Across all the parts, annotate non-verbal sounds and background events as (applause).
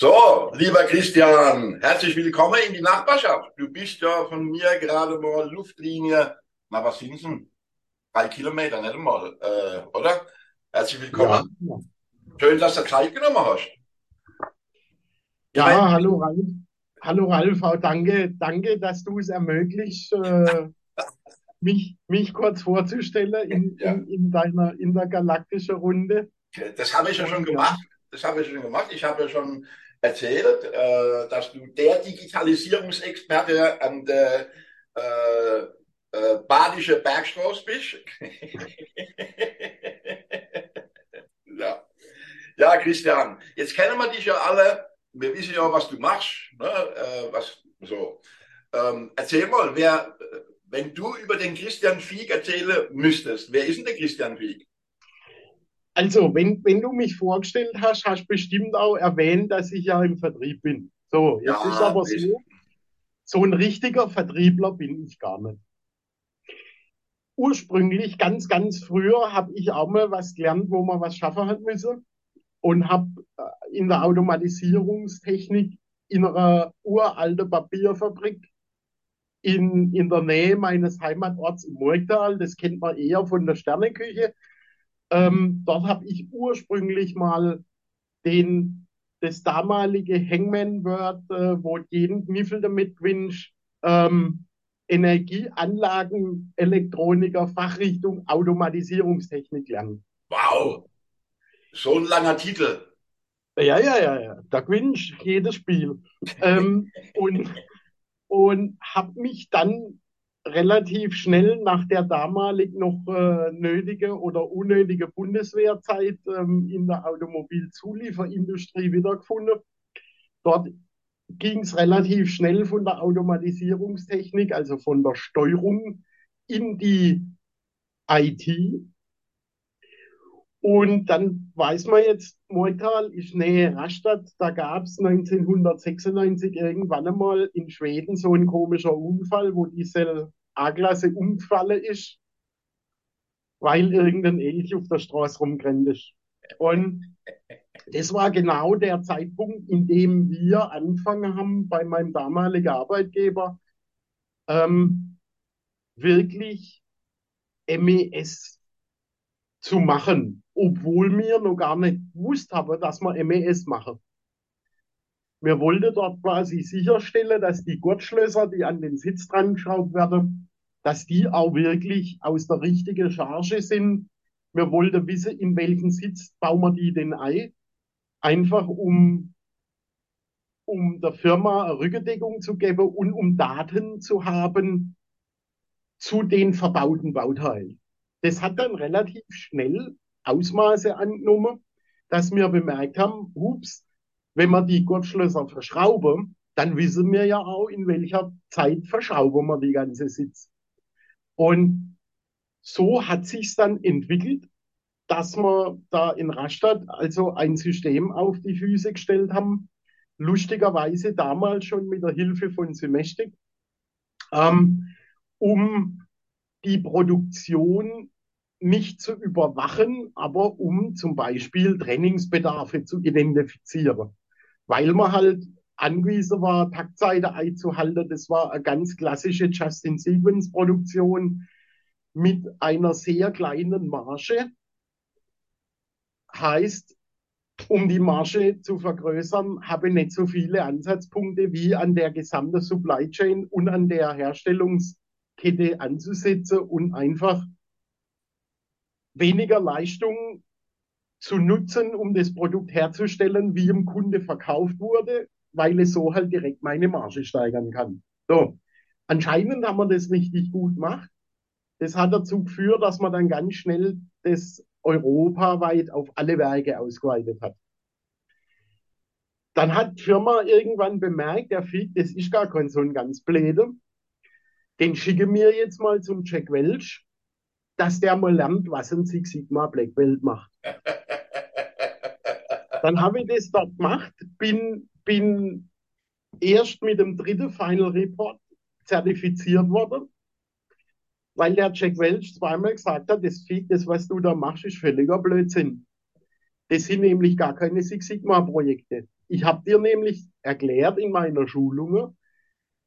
So, lieber Christian, herzlich willkommen in die Nachbarschaft. Du bist ja von mir gerade mal Luftlinie, na was sind's denn? Drei Kilometer, nicht einmal, äh, oder? Herzlich willkommen. Ja. Schön, dass du Zeit genommen hast. Ja, meine, hallo Ralf. Hallo Ralf, auch danke, danke, dass du es ermöglicht, äh, (laughs) mich, mich kurz vorzustellen in, ja. in, in deiner intergalaktischen Runde. Das habe ich ja schon gemacht. Das habe ich schon gemacht. Ich habe ja schon erzählt, äh, dass du der Digitalisierungsexperte an der äh, äh, Badische Bergstraße bist. (laughs) ja. ja, Christian, jetzt kennen wir dich ja alle. Wir wissen ja, was du machst. Ne? Äh, was, so. Ähm, erzähl mal, wer, wenn du über den Christian Fieg erzählen müsstest, wer ist denn der Christian Fieg? Also, wenn, wenn du mich vorgestellt hast, hast du bestimmt auch erwähnt, dass ich ja im Vertrieb bin. So, jetzt ja, ist aber so, so ein richtiger Vertriebler bin ich gar nicht. Ursprünglich, ganz, ganz früher, habe ich auch mal was gelernt, wo man was schaffen hat müssen und habe äh, in der Automatisierungstechnik in einer uralten Papierfabrik in, in der Nähe meines Heimatorts im Murgtal, das kennt man eher von der Sterneküche, ähm, dort habe ich ursprünglich mal den, das damalige Hangman Word, äh, wo jeden Kniffel damit gewünscht, ähm, Energieanlagen, Elektroniker, Fachrichtung Automatisierungstechnik lernen. Wow! Ein langer Titel. Ja, ja, ja, ja. Da gewünscht jedes Spiel. ähm, und und habe mich dann relativ schnell nach der damalig noch äh, nötige oder unnötige Bundeswehrzeit ähm, in der Automobilzulieferindustrie wiedergefunden. Dort ging es relativ schnell von der Automatisierungstechnik, also von der Steuerung in die IT. Und dann weiß man jetzt, Moital ist Nähe Rastatt, da gab es 1996 irgendwann einmal in Schweden so ein komischer Unfall, wo diese A-Klasse umgefallen ist, weil irgendein Elch auf der Straße rumgerannt ist. Und das war genau der Zeitpunkt, in dem wir angefangen haben, bei meinem damaligen Arbeitgeber ähm, wirklich MES zu machen, obwohl wir noch gar nicht gewusst haben, dass wir MES machen. Wir wollten dort quasi sicherstellen, dass die Gurtschlösser, die an den Sitz dran geschraubt werden, dass die auch wirklich aus der richtigen Charge sind. Wir wollten wissen, in welchen Sitz bauen wir die denn ein. Einfach um, um der Firma eine Rückendeckung zu geben und um Daten zu haben zu den verbauten Bauteilen. Das hat dann relativ schnell Ausmaße angenommen, dass wir bemerkt haben, ups, wenn wir die Gurtschlösser verschrauben, dann wissen wir ja auch, in welcher Zeit verschrauben wir die ganze Sitz. Und so hat sich dann entwickelt, dass wir da in Rastatt also ein System auf die Füße gestellt haben, lustigerweise damals schon mit der Hilfe von Semestic, ähm, um die Produktion nicht zu überwachen, aber um zum Beispiel Trainingsbedarfe zu identifizieren. Weil man halt angewiesen war, Taktseite einzuhalten. Das war eine ganz klassische Just-in-Sequence-Produktion mit einer sehr kleinen Marge. Heißt, um die Marge zu vergrößern, habe ich nicht so viele Ansatzpunkte wie an der gesamten Supply Chain und an der Herstellungskette anzusetzen und einfach weniger Leistung zu nutzen, um das Produkt herzustellen, wie im Kunde verkauft wurde weil es so halt direkt meine Marge steigern kann. So. Anscheinend haben wir das richtig gut gemacht. Das hat dazu geführt, dass man dann ganz schnell das europaweit auf alle Werke ausgeweitet hat. Dann hat die Firma irgendwann bemerkt, der Fick, das ist gar kein so ein ganz Bläde. Den schicke mir jetzt mal zum Jack Welch, dass der mal lernt, was ein Six Sigma Black Belt macht. (laughs) Dann habe ich das dort gemacht, bin bin erst mit dem dritten Final Report zertifiziert worden, weil der Jack Welch zweimal gesagt hat, das, das was du da machst, ist völliger Blödsinn. Das sind nämlich gar keine Six Sigma Projekte. Ich habe dir nämlich erklärt in meiner Schulung,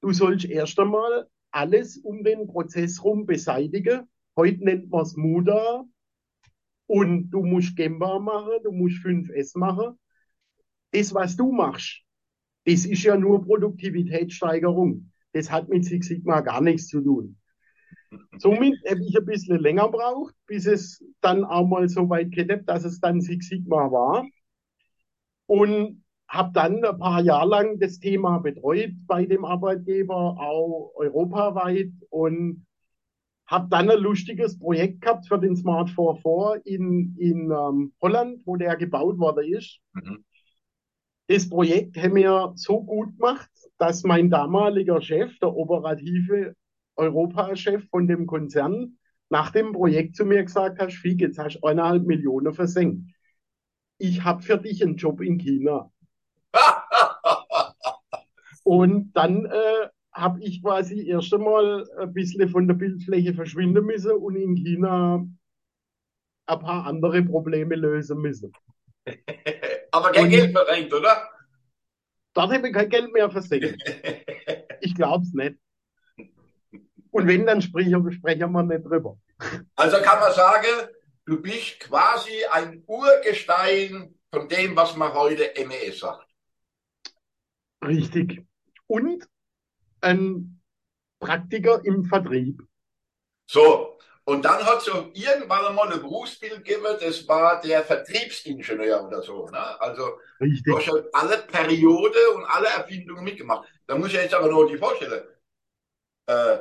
du sollst erst einmal alles um den Prozess rum beseitigen. Heute nennt man es Muda. Und du musst Gemba machen, du musst 5S machen. Das, was du machst, das ist ja nur Produktivitätssteigerung. Das hat mit Six Sigma gar nichts zu tun. Somit habe ich ein bisschen länger braucht, bis es dann auch mal so weit geht, dass es dann Six Sigma war. Und habe dann ein paar Jahre lang das Thema betreut bei dem Arbeitgeber, auch europaweit und habe dann ein lustiges Projekt gehabt für den Smart 44 in, in ähm, Holland, wo der gebaut worden ist. Mhm. Das Projekt haben wir so gut gemacht, dass mein damaliger Chef, der operative Europachef von dem Konzern, nach dem Projekt zu mir gesagt hat, Fick, jetzt hast du eineinhalb Millionen versenkt. Ich habe für dich einen Job in China. (laughs) Und dann äh, habe ich quasi erst einmal ein bisschen von der Bildfläche verschwinden müssen und in China ein paar andere Probleme lösen müssen. (laughs) Aber kein und Geld versenkt, oder? Dort habe ich kein Geld mehr versenkt. (laughs) ich glaube es nicht. Und wenn, dann sprechen, sprechen wir nicht drüber. Also kann man sagen, du bist quasi ein Urgestein von dem, was man heute MES sagt. Richtig. Und ein Praktiker im Vertrieb. So, und dann hat so irgendwann einmal ein Berufsbild gegeben, das war der Vertriebsingenieur oder so. Ne? Also Richtig. du hast halt alle Periode und alle Erfindungen mitgemacht. Da muss ich jetzt aber noch die vorstellen. Äh,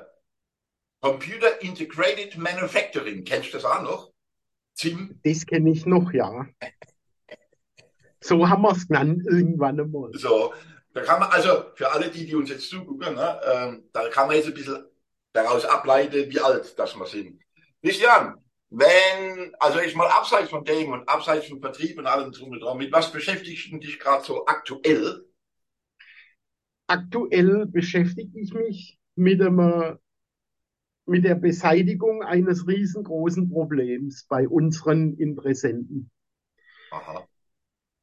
Computer Integrated Manufacturing, kennst du das auch noch? ZIM? Das kenne ich noch, ja. So haben wir es genannt irgendwann einmal. So, da kann man, also für alle die, die uns jetzt zugucken, ne, ähm, da kann man jetzt ein bisschen daraus ableiten, wie alt das wir sind. Christian, wenn, also ich mal abseits von dem und abseits von Vertrieb und allem drum und dran, mit was beschäftigst du dich gerade so aktuell? Aktuell beschäftige ich mich mit einem mit der Beseitigung eines riesengroßen Problems bei unseren Interessenten. Aha.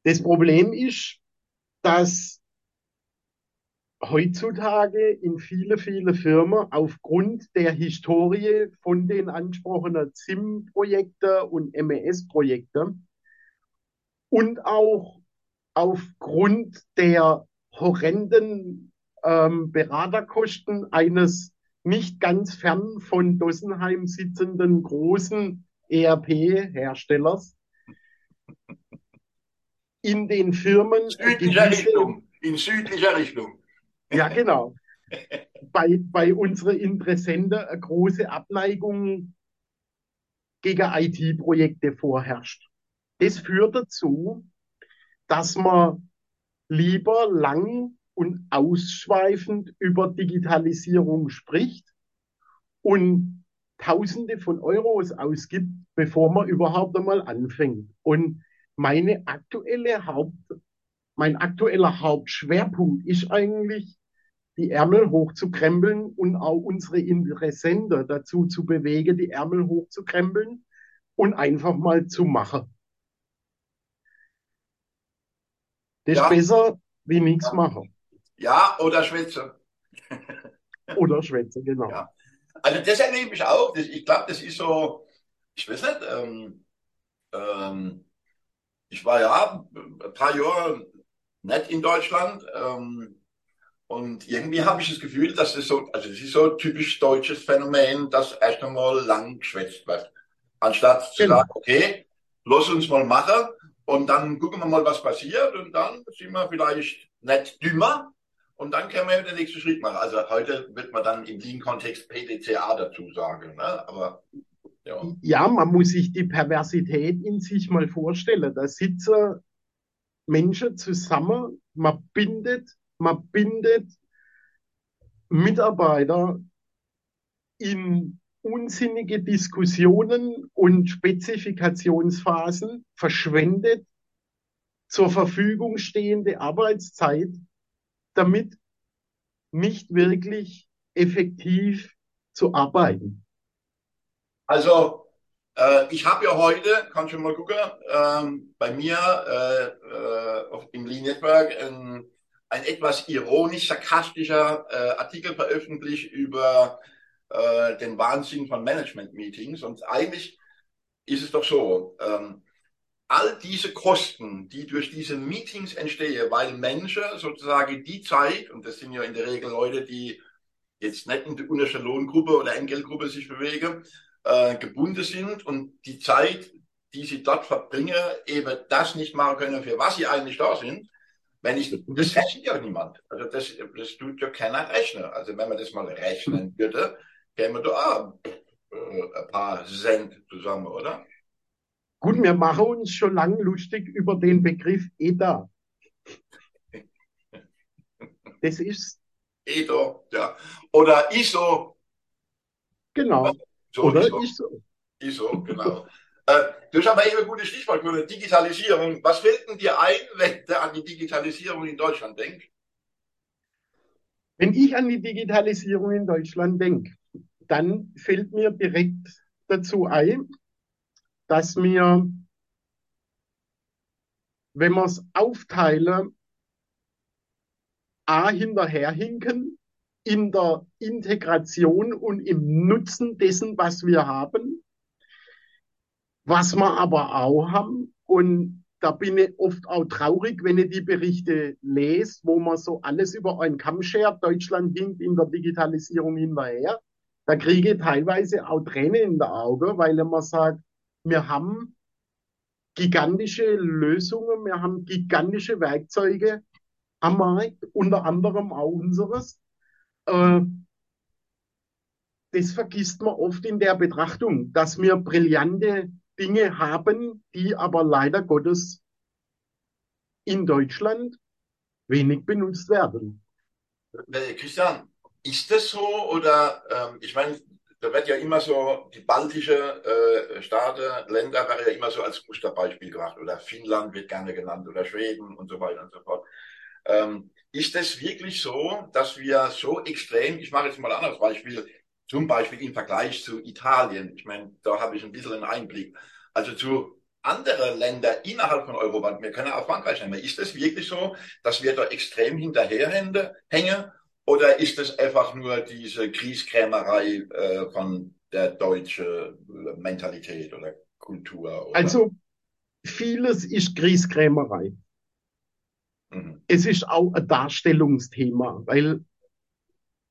Das Problem ist, dass heutzutage in viele, viele Firmen aufgrund der Historie von den angesprochenen ZIM-Projekten und MES-Projekten und auch aufgrund der horrenden ähm, Beraterkosten eines nicht ganz fern von Dossenheim sitzenden großen ERP-Herstellers in den Firmen. Südlicher Richtung. In südlicher Richtung. Ja, genau. bei, bei unseren Interessenten eine große Abneigung gegen IT-Projekte vorherrscht. Das führt dazu, dass man lieber lang und ausschweifend über Digitalisierung spricht und Tausende von Euros ausgibt, bevor man überhaupt einmal anfängt. Und meine aktuelle Haupt, mein aktueller Hauptschwerpunkt ist eigentlich, die Ärmel hochzukrempeln und auch unsere Interessenten dazu zu bewegen, die Ärmel hochzukrempeln und einfach mal zu machen. Das ja. ist besser wie nichts ja. machen. Ja, oder Schwätze. (laughs) oder Schwätze, genau. Ja. Also das erlebe ich auch. Das, ich glaube, das ist so, ich weiß nicht, ähm, ähm, ich war ja ein paar Jahre nicht in Deutschland ähm, und irgendwie habe ich das Gefühl, dass das so, also das ist so ein typisch deutsches Phänomen, dass erst einmal lang geschwätzt wird. Anstatt zu genau. sagen, okay, lass uns mal machen und dann gucken wir mal, was passiert und dann sind wir vielleicht nicht dümmer, und dann können wir den nächsten Schritt machen. Also heute wird man dann im Lean-Kontext PDCA dazu sagen. Ne? Aber ja. ja, man muss sich die Perversität in sich mal vorstellen. Da sitzen Menschen zusammen, man bindet, man bindet Mitarbeiter in unsinnige Diskussionen und Spezifikationsphasen, verschwendet zur Verfügung stehende Arbeitszeit damit nicht wirklich effektiv zu arbeiten. Also, äh, ich habe ja heute, kannst du mal gucken, ähm, bei mir äh, äh, im Lean Network ein, ein etwas ironisch-sarkastischer äh, Artikel veröffentlicht über äh, den Wahnsinn von Management-Meetings. Und eigentlich ist es doch so, ähm, all diese Kosten, die durch diese Meetings entstehen, weil Menschen sozusagen die Zeit, und das sind ja in der Regel Leute, die jetzt nicht in der untersten Lohngruppe oder Entgeltgruppe sich bewegen, äh, gebunden sind und die Zeit, die sie dort verbringen, eben das nicht machen können, für was sie eigentlich da sind. Wenn ich, das rechnet ja niemand. Also das, das tut ja keiner rechnen. Also wenn man das mal rechnen würde, käme da äh, ein paar Cent zusammen, oder? Gut, wir machen uns schon lange lustig über den Begriff EDA. Das ist. EDA, ja. Oder ISO. Genau. So, Oder ISO. ISO. ISO, genau. äh, du hast aber eben ein gutes Stichwort gehört, Digitalisierung. Was fällt denn dir ein, wenn du an die Digitalisierung in Deutschland denkst? Wenn ich an die Digitalisierung in Deutschland denke, dann fällt mir direkt dazu ein, dass wir, wenn wir es aufteilen, A hinterherhinken in der Integration und im Nutzen dessen, was wir haben, was wir aber auch haben. Und da bin ich oft auch traurig, wenn ich die Berichte lese, wo man so alles über einen Kamm schert. Deutschland hinkt in der Digitalisierung hinterher. Da kriege ich teilweise auch Tränen in der Augen, weil man sagt, wir haben gigantische Lösungen, wir haben gigantische Werkzeuge am Markt, unter anderem auch unseres. Äh, das vergisst man oft in der Betrachtung, dass wir brillante Dinge haben, die aber leider Gottes in Deutschland wenig benutzt werden. Äh, Christian, ist das so oder ähm, ich meine, da wird ja immer so, die baltische äh, Staaten, Länder werden ja immer so als Musterbeispiel gemacht oder Finnland wird gerne genannt oder Schweden und so weiter und so fort. Ähm, ist es wirklich so, dass wir so extrem, ich mache jetzt mal ein anderes Beispiel, zum Beispiel im Vergleich zu Italien, ich meine, da habe ich ein bisschen einen Einblick, also zu anderen Ländern innerhalb von Europa, wir können auch Frankreich nehmen, ist es wirklich so, dass wir da extrem hinterherhängen oder ist es einfach nur diese Kriegskrämerei äh, von der deutschen Mentalität oder Kultur? Oder? Also vieles ist Kriegskrämerei. Mhm. Es ist auch ein Darstellungsthema, weil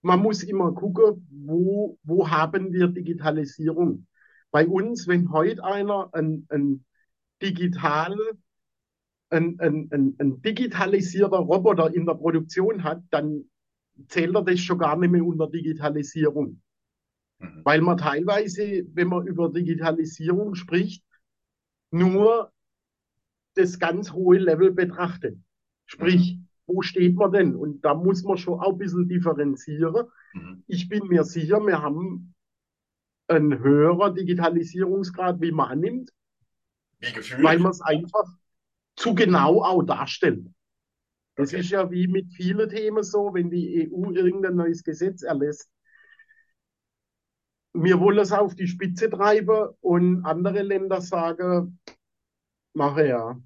man muss immer gucken, wo, wo haben wir Digitalisierung. Bei uns, wenn heute einer ein, ein digital, ein, ein, ein, ein digitalisierter Roboter in der Produktion hat, dann zählt er das schon gar nicht mehr unter Digitalisierung. Mhm. Weil man teilweise, wenn man über Digitalisierung spricht, nur das ganz hohe Level betrachtet. Sprich, wo steht man denn? Und da muss man schon auch ein bisschen differenzieren. Mhm. Ich bin mir sicher, wir haben einen höheren Digitalisierungsgrad, wie man annimmt. Wie gefühlt? Weil man es einfach zu genau auch darstellt. Das okay. ist ja wie mit vielen Themen so, wenn die EU irgendein neues Gesetz erlässt. Wir wollen es auf die Spitze treiben und andere Länder sagen, mache ja.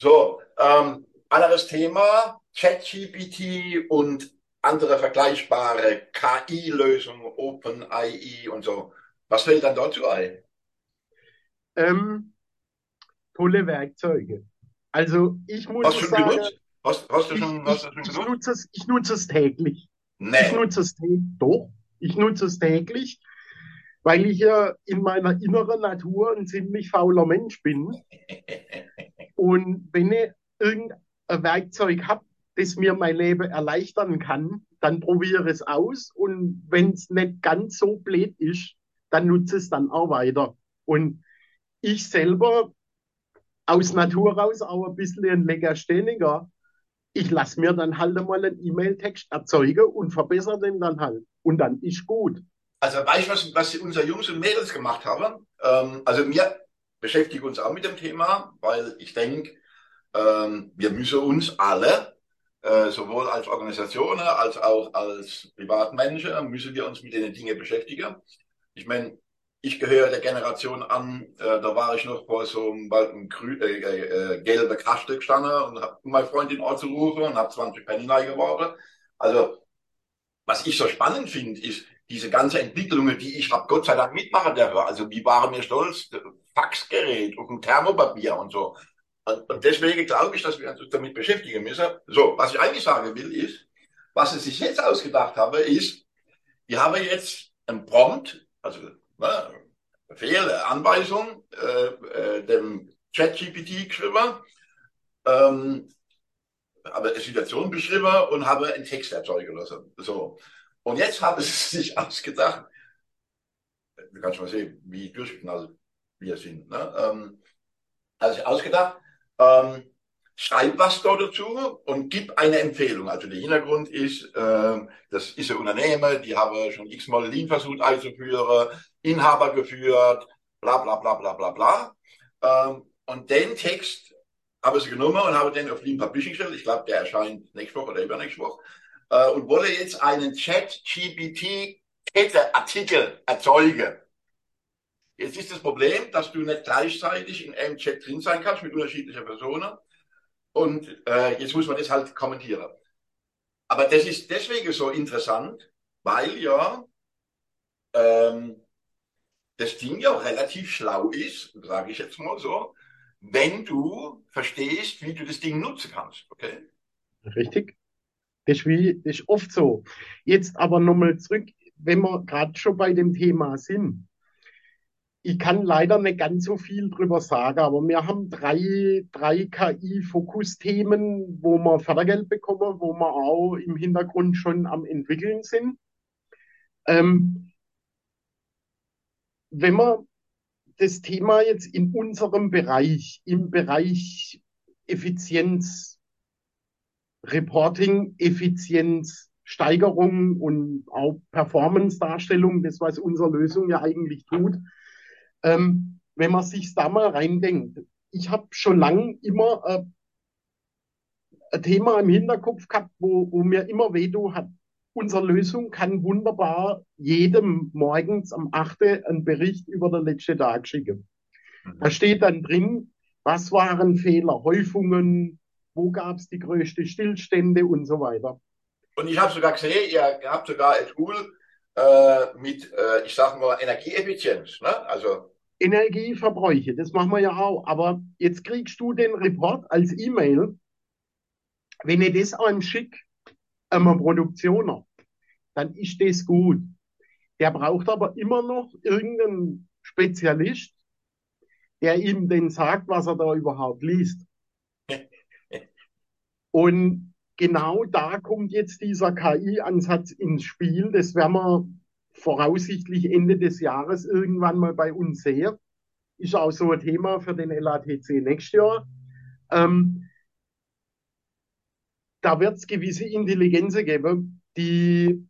So, ähm, anderes Thema, ChatGPT und andere vergleichbare KI-Lösungen, OpenAI und so. Was fällt dann dazu ein? Ähm, tolle Werkzeuge. Also ich muss hast sagen, benutzt? Hast, hast du schon, ich, hast du schon ich, ich, nutze es, ich nutze es täglich. Nee. Ich nutze es täglich. Doch, ich nutze es täglich, weil ich ja in meiner inneren Natur ein ziemlich fauler Mensch bin. (laughs) Und wenn ich irgendein Werkzeug habe, das mir mein Leben erleichtern kann, dann probiere es aus. Und wenn es nicht ganz so blöd ist, dann nutze es dann auch weiter. Und ich selber aus Natur raus auch ein bisschen ein Legastheniker. Ich lasse mir dann halt mal einen E-Mail-Text erzeugen und verbessere den dann halt. Und dann ist gut. Also weißt du, was, was unsere Jungs und Mädels gemacht haben? Ähm, also wir beschäftigen uns auch mit dem Thema, weil ich denke, ähm, wir müssen uns alle, äh, sowohl als Organisationen als auch als Privatmenschen, müssen wir uns mit den Dingen beschäftigen. Ich meine, ich gehöre der Generation an, äh, da war ich noch vor so einem, einem grü äh, äh, gelbe Kaste gestanden und habe meine Freundin anzurufen und habe 20 Penny geworden. Also, was ich so spannend finde, ist diese ganze Entwicklungen, die ich habe Gott sei Dank mitmachen dürfen. Also, die waren mir stolz, Faxgerät und ein Thermopapier und so. Und, deswegen glaube ich, dass wir uns damit beschäftigen müssen. So, was ich eigentlich sagen will, ist, was sie sich jetzt ausgedacht haben, ist, wir haben jetzt ein Prompt, also ne, Befehl, Anweisung, äh, äh, dem ChatGPT geschrieben, ähm, habe eine Situation beschrieben und habe einen Text erzeugen lassen. So. Und jetzt haben sie (laughs) sich ausgedacht, du kannst mal sehen, wie durchgeknallt wir sind. Ne? Ähm, sich ausgedacht, ähm, schreib was da dazu und gib eine Empfehlung. Also der Hintergrund ist, äh, das ist ein Unternehmen, die haben schon x-mal Lean versucht einzuführen, Inhaber geführt, bla bla bla bla bla bla. Ähm, und den Text habe sie genommen und habe den auf Lean Publishing gestellt. Ich glaube, der erscheint nächste Woche oder übernächste Woche. Äh, und wolle jetzt einen Chat-GPT-Kette-Artikel erzeugen. Jetzt ist das Problem, dass du nicht gleichzeitig in einem Chat drin sein kannst mit unterschiedlichen Personen. Und äh, jetzt muss man das halt kommentieren. Aber das ist deswegen so interessant, weil ja ähm, das Ding ja relativ schlau ist, sage ich jetzt mal so, wenn du verstehst, wie du das Ding nutzen kannst. Okay? Richtig. Ist, das ist oft so. Jetzt aber nochmal zurück, wenn wir gerade schon bei dem Thema sind ich kann leider nicht ganz so viel drüber sagen, aber wir haben drei, drei KI-Fokusthemen, wo wir Fördergeld bekommen, wo wir auch im Hintergrund schon am entwickeln sind. Ähm, wenn man das Thema jetzt in unserem Bereich, im Bereich Effizienz, Reporting, Effizienz, Steigerung und auch Performance-Darstellung, das was unsere Lösung ja eigentlich tut, ähm, wenn man sich da mal reindenkt, ich habe schon lange immer äh, ein Thema im Hinterkopf gehabt, wo, wo mir immer wehtun hat. Unsere Lösung kann wunderbar jedem morgens am 8. einen Bericht über den letzten Tag schicken. Mhm. Da steht dann drin, was waren Fehler, Häufungen, wo gab es die größten Stillstände und so weiter. Und ich habe sogar gesehen, ihr habt sogar ein Tool, äh, mit, äh, ich sage mal, Energieeffizienz. Ne? Also Energieverbräuche, das machen wir ja auch. Aber jetzt kriegst du den Report als E-Mail. Wenn ich das einem schicke, einem Produktioner, dann ist das gut. Der braucht aber immer noch irgendeinen Spezialist, der ihm den sagt, was er da überhaupt liest. (laughs) Und genau da kommt jetzt dieser KI-Ansatz ins Spiel. Das werden wir voraussichtlich Ende des Jahres irgendwann mal bei uns sehen. Ist auch so ein Thema für den LATC nächstes Jahr. Ähm, da wird es gewisse Intelligenzen geben, die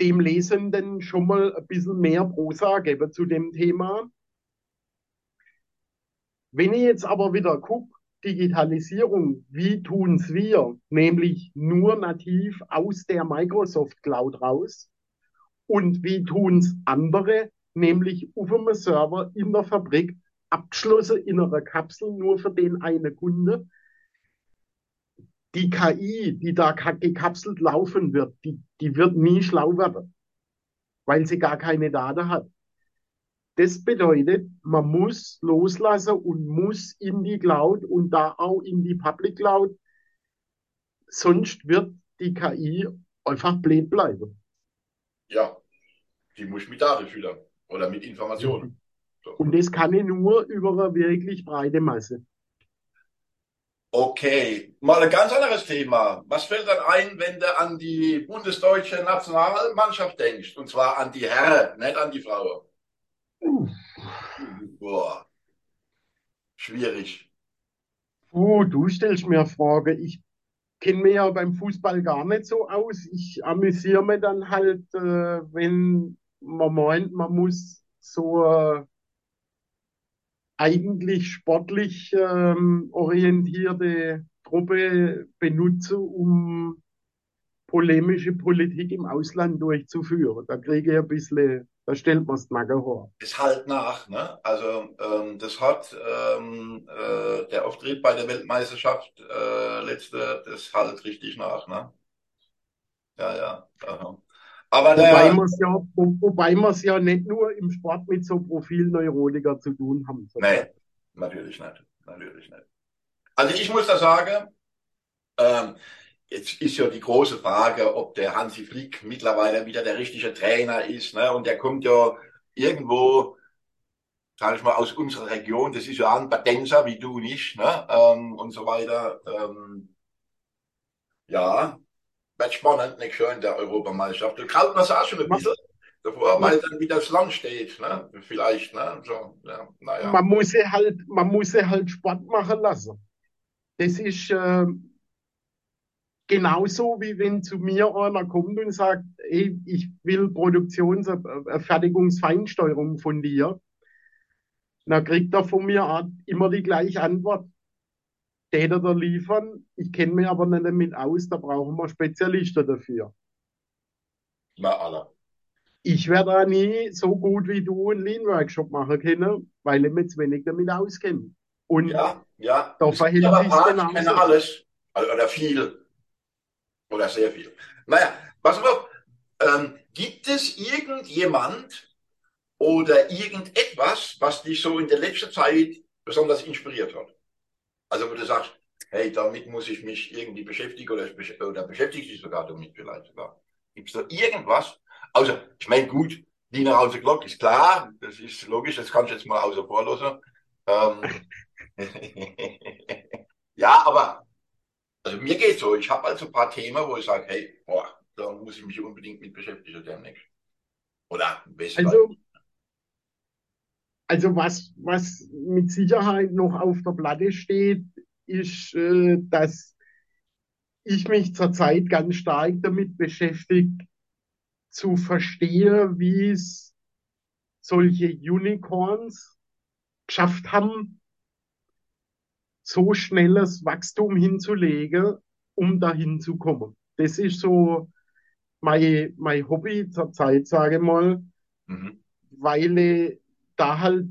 dem Lesenden schon mal ein bisschen mehr Prosa geben zu dem Thema. Wenn ich jetzt aber wieder gucke, Digitalisierung, wie tun es wir? Nämlich nur nativ aus der Microsoft Cloud raus. Und wie tun es andere? Nämlich auf einem Server in der Fabrik, abgeschlossen in einer Kapsel, nur für den einen Kunde. Die KI, die da gekapselt laufen wird, die, die wird nie schlau werden, weil sie gar keine Daten hat. Das bedeutet, man muss loslassen und muss in die Cloud und da auch in die Public Cloud. Sonst wird die KI einfach blöd bleiben. Ja, die muss mit Daten füttern oder mit Informationen. So. Und das kann ich nur über eine wirklich breite Masse. Okay, mal ein ganz anderes Thema. Was fällt dann ein, wenn du an die bundesdeutsche Nationalmannschaft denkst? Und zwar an die Herren, nicht an die Frauen. Boah. Schwierig. Uh, du stellst mir Frage. Ich kenne mich ja beim Fußball gar nicht so aus. Ich amüsiere mich dann halt, äh, wenn man meint, man muss so äh, eigentlich sportlich ähm, orientierte Truppe benutzen, um polemische Politik im Ausland durchzuführen. Da kriege ich ein bisschen Da stellt man es Nacken hoch. Das halt nach, ne? Also ähm, das hat ähm, äh, der Auftritt bei der Weltmeisterschaft äh, letzte, das halt richtig nach, ne? Ja, ja. Aha. Aber wobei man ja, wo, wobei wir es ja nicht nur im Sport mit so Profilneurotiker zu tun haben. Nee, natürlich nicht. Natürlich nicht. Also ich muss da sagen, ähm, jetzt ist ja die große Frage, ob der Hansi Flick mittlerweile wieder der richtige Trainer ist. Ne? Und der kommt ja irgendwo, sage ich mal, aus unserer Region. Das ist ja ein Badenser wie du nicht. Ne? Ähm, und so weiter. Ähm, ja, wird spannend, nicht schön, der Europameisterschaft. Du kraut man es auch schon ein bisschen davor, weil dann wieder das Land steht, ne? Vielleicht, ne? So, ja, naja. Man muss sie halt, man muss sie halt Sport machen lassen. Das ist äh, genauso wie wenn zu mir einer kommt und sagt, ey, ich will Produktions-, Fertigungsfeinsteuerung von dir. Dann kriegt er von mir immer die gleiche Antwort. Täter da liefern. Ich kenne mich aber nicht damit aus, da brauchen wir Spezialisten dafür. Na, alle. Ich werde da nie so gut wie du einen Lean-Workshop machen können, weil ich mich zu wenig damit auskenne. Und ja, ja. da verhält sich genau. Ich kenne alles. Oder viel. Oder sehr viel. Naja, pass auf. Ähm, gibt es irgendjemand oder irgendetwas, was dich so in der letzten Zeit besonders inspiriert hat? Also wo du sagst, hey, damit muss ich mich irgendwie beschäftigen oder, oder beschäftige dich sogar damit vielleicht sogar. Gibt es da irgendwas? Also, ich meine, gut, Diener aus der Glock ist klar, das ist logisch, das kannst du jetzt mal außer vor lassen. Ähm, (laughs) ja, aber also mir geht so, ich habe also ein paar Themen, wo ich sage, hey, boah, da muss ich mich unbedingt mit beschäftigen demnächst. Oder weshalb? Also, also was, was mit Sicherheit noch auf der Platte steht, ist, äh, dass ich mich zurzeit ganz stark damit beschäftige, zu verstehen, wie es solche Unicorns geschafft haben, so schnelles Wachstum hinzulegen, um dahin zu kommen. Das ist so mein, mein Hobby zurzeit, sage ich mal, mhm. weil ich da halt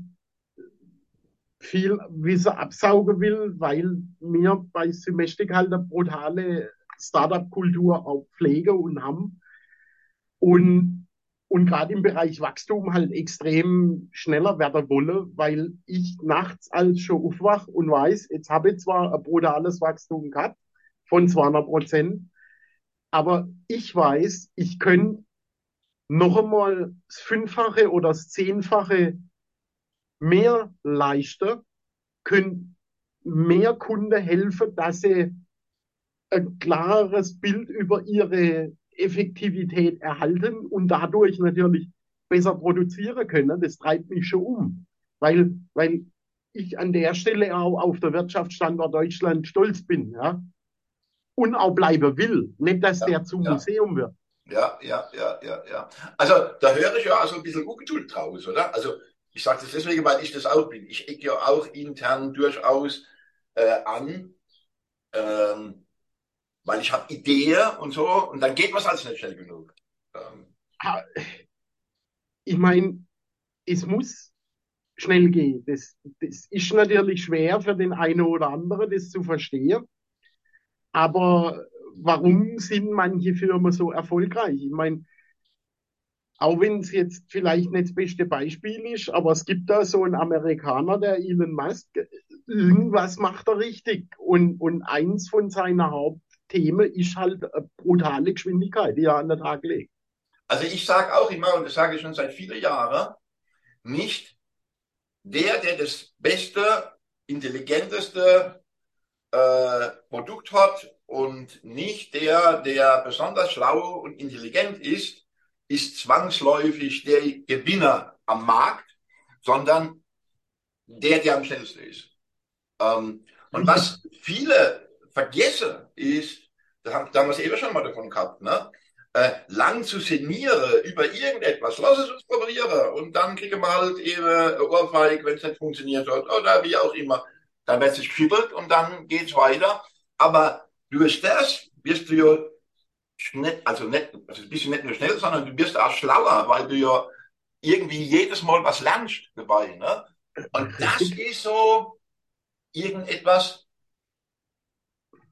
viel Wissen absaugen will, weil wir bei Semestik halt eine brutale Startup-Kultur auch pflegen und haben. Und, und gerade im Bereich Wachstum halt extrem schneller werden wollen, weil ich nachts als schon aufwach und weiß, jetzt habe ich zwar ein brutales Wachstum gehabt von 200 Prozent, aber ich weiß, ich könnte noch einmal das Fünffache oder das Zehnfache mehr leisten, können mehr Kunden helfen, dass sie ein klares Bild über ihre Effektivität erhalten und dadurch natürlich besser produzieren können. Das treibt mich schon um, weil, weil ich an der Stelle auch auf der Wirtschaftsstandort Deutschland stolz bin, ja. Und auch bleiben will. Nicht, dass ja, der zum ja. Museum wird. Ja, ja, ja, ja, ja. Also da höre ich ja also ein bisschen ungeduld draus, oder? Also ich sage das deswegen, weil ich das auch bin. Ich ecke ja auch intern durchaus äh, an, ähm, weil ich habe Ideen und so und dann geht man es nicht schnell genug. Ähm. Ich meine, es muss schnell gehen. Das, das ist natürlich schwer für den einen oder anderen, das zu verstehen. Aber warum sind manche Firmen so erfolgreich? Ich meine, auch wenn es jetzt vielleicht nicht das beste Beispiel ist, aber es gibt da so einen Amerikaner, der Elon Musk, irgendwas macht er richtig. Und, und eins von seiner Hauptthemen ist halt brutale Geschwindigkeit, die er an den Tag legt. Also ich sage auch immer, und das sage ich schon seit vielen Jahren, nicht der, der das beste, intelligenteste äh, Produkt hat und nicht der, der besonders schlau und intelligent ist, ist zwangsläufig der Gewinner am Markt, sondern der, der am schnellsten ist. Ähm, und was viele vergessen ist, da haben, da haben wir es eben schon mal davon gehabt, ne? Äh, lang zu sinnieren über irgendetwas, lass es uns probieren und dann kriegen wir halt eben Ohrfeig, wenn es nicht funktioniert hat oder wie auch immer. Dann wird es geschüttelt und dann geht's weiter. Aber durch das wirst du ja schnell, also nicht, also bist du nicht nur schnell, sondern du bist auch schlauer, weil du ja irgendwie jedes Mal was lernst dabei. Ne? Und das ist so irgendetwas,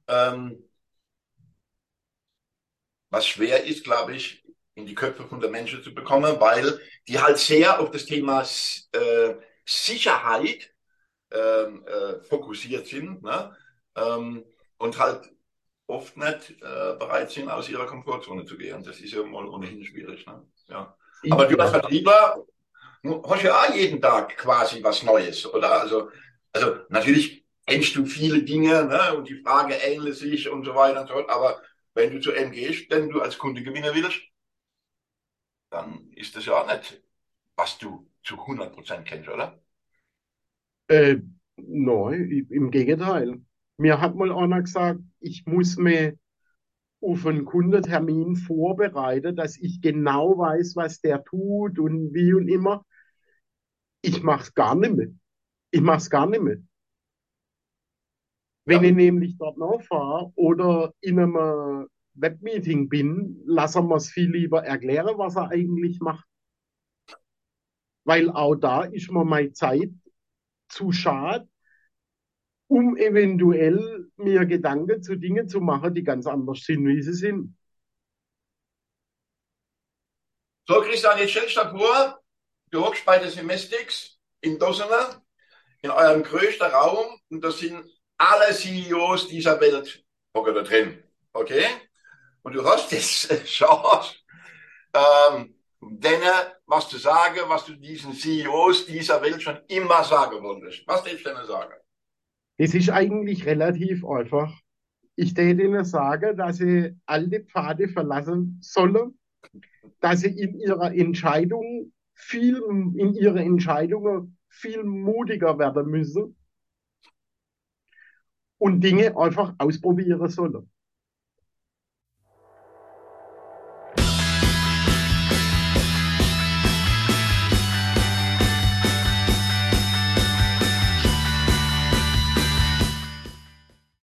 ähm, was schwer ist, glaube ich, in die Köpfe von der Menschen zu bekommen, weil die halt sehr auf das Thema äh, Sicherheit ähm, äh, fokussiert sind ne? ähm, und halt oft nicht äh, bereit sind, aus ihrer Komfortzone zu gehen. Das ist ja mal ohnehin schwierig. Ne? Ja. Aber du als Vertriebler hast ja auch jeden Tag quasi was Neues, oder? Also, also natürlich kennst du viele Dinge ne? und die Frage ähnelt sich und so weiter und so fort, aber wenn du zu M gehst, wenn du als Kunde gewinnen willst, dann ist das ja auch nicht, was du zu 100% kennst, oder? Äh, nein, im Gegenteil. Mir hat mal einer gesagt, ich muss mir auf einen Kundentermin vorbereiten, dass ich genau weiß, was der tut und wie und immer. Ich mach's gar nicht mehr. Ich mach's gar nicht mehr. Wenn ja. ich nämlich dort nachfahre oder in einem Webmeeting bin, lassen wir es viel lieber erklären, was er eigentlich macht. Weil auch da ist mir meine Zeit zu schade, um eventuell mir Gedanken zu Dingen zu machen, die ganz anders sind, wie sie sind. So, Christian, jetzt stellst du vor, du hockst bei den Semestics in Dossener, in eurem größten Raum, und da sind alle CEOs dieser Welt hocken da drin. Okay? Und du hast jetzt (laughs) Chance, ähm, denen was zu sagen, was du diesen CEOs dieser Welt schon immer sagen wolltest. Was willst du denen sagen? Es ist eigentlich relativ einfach. Ich täte ihnen sagen, dass sie alte Pfade verlassen sollen, dass sie in ihrer Entscheidung viel, in ihre Entscheidungen viel mutiger werden müssen und Dinge einfach ausprobieren sollen.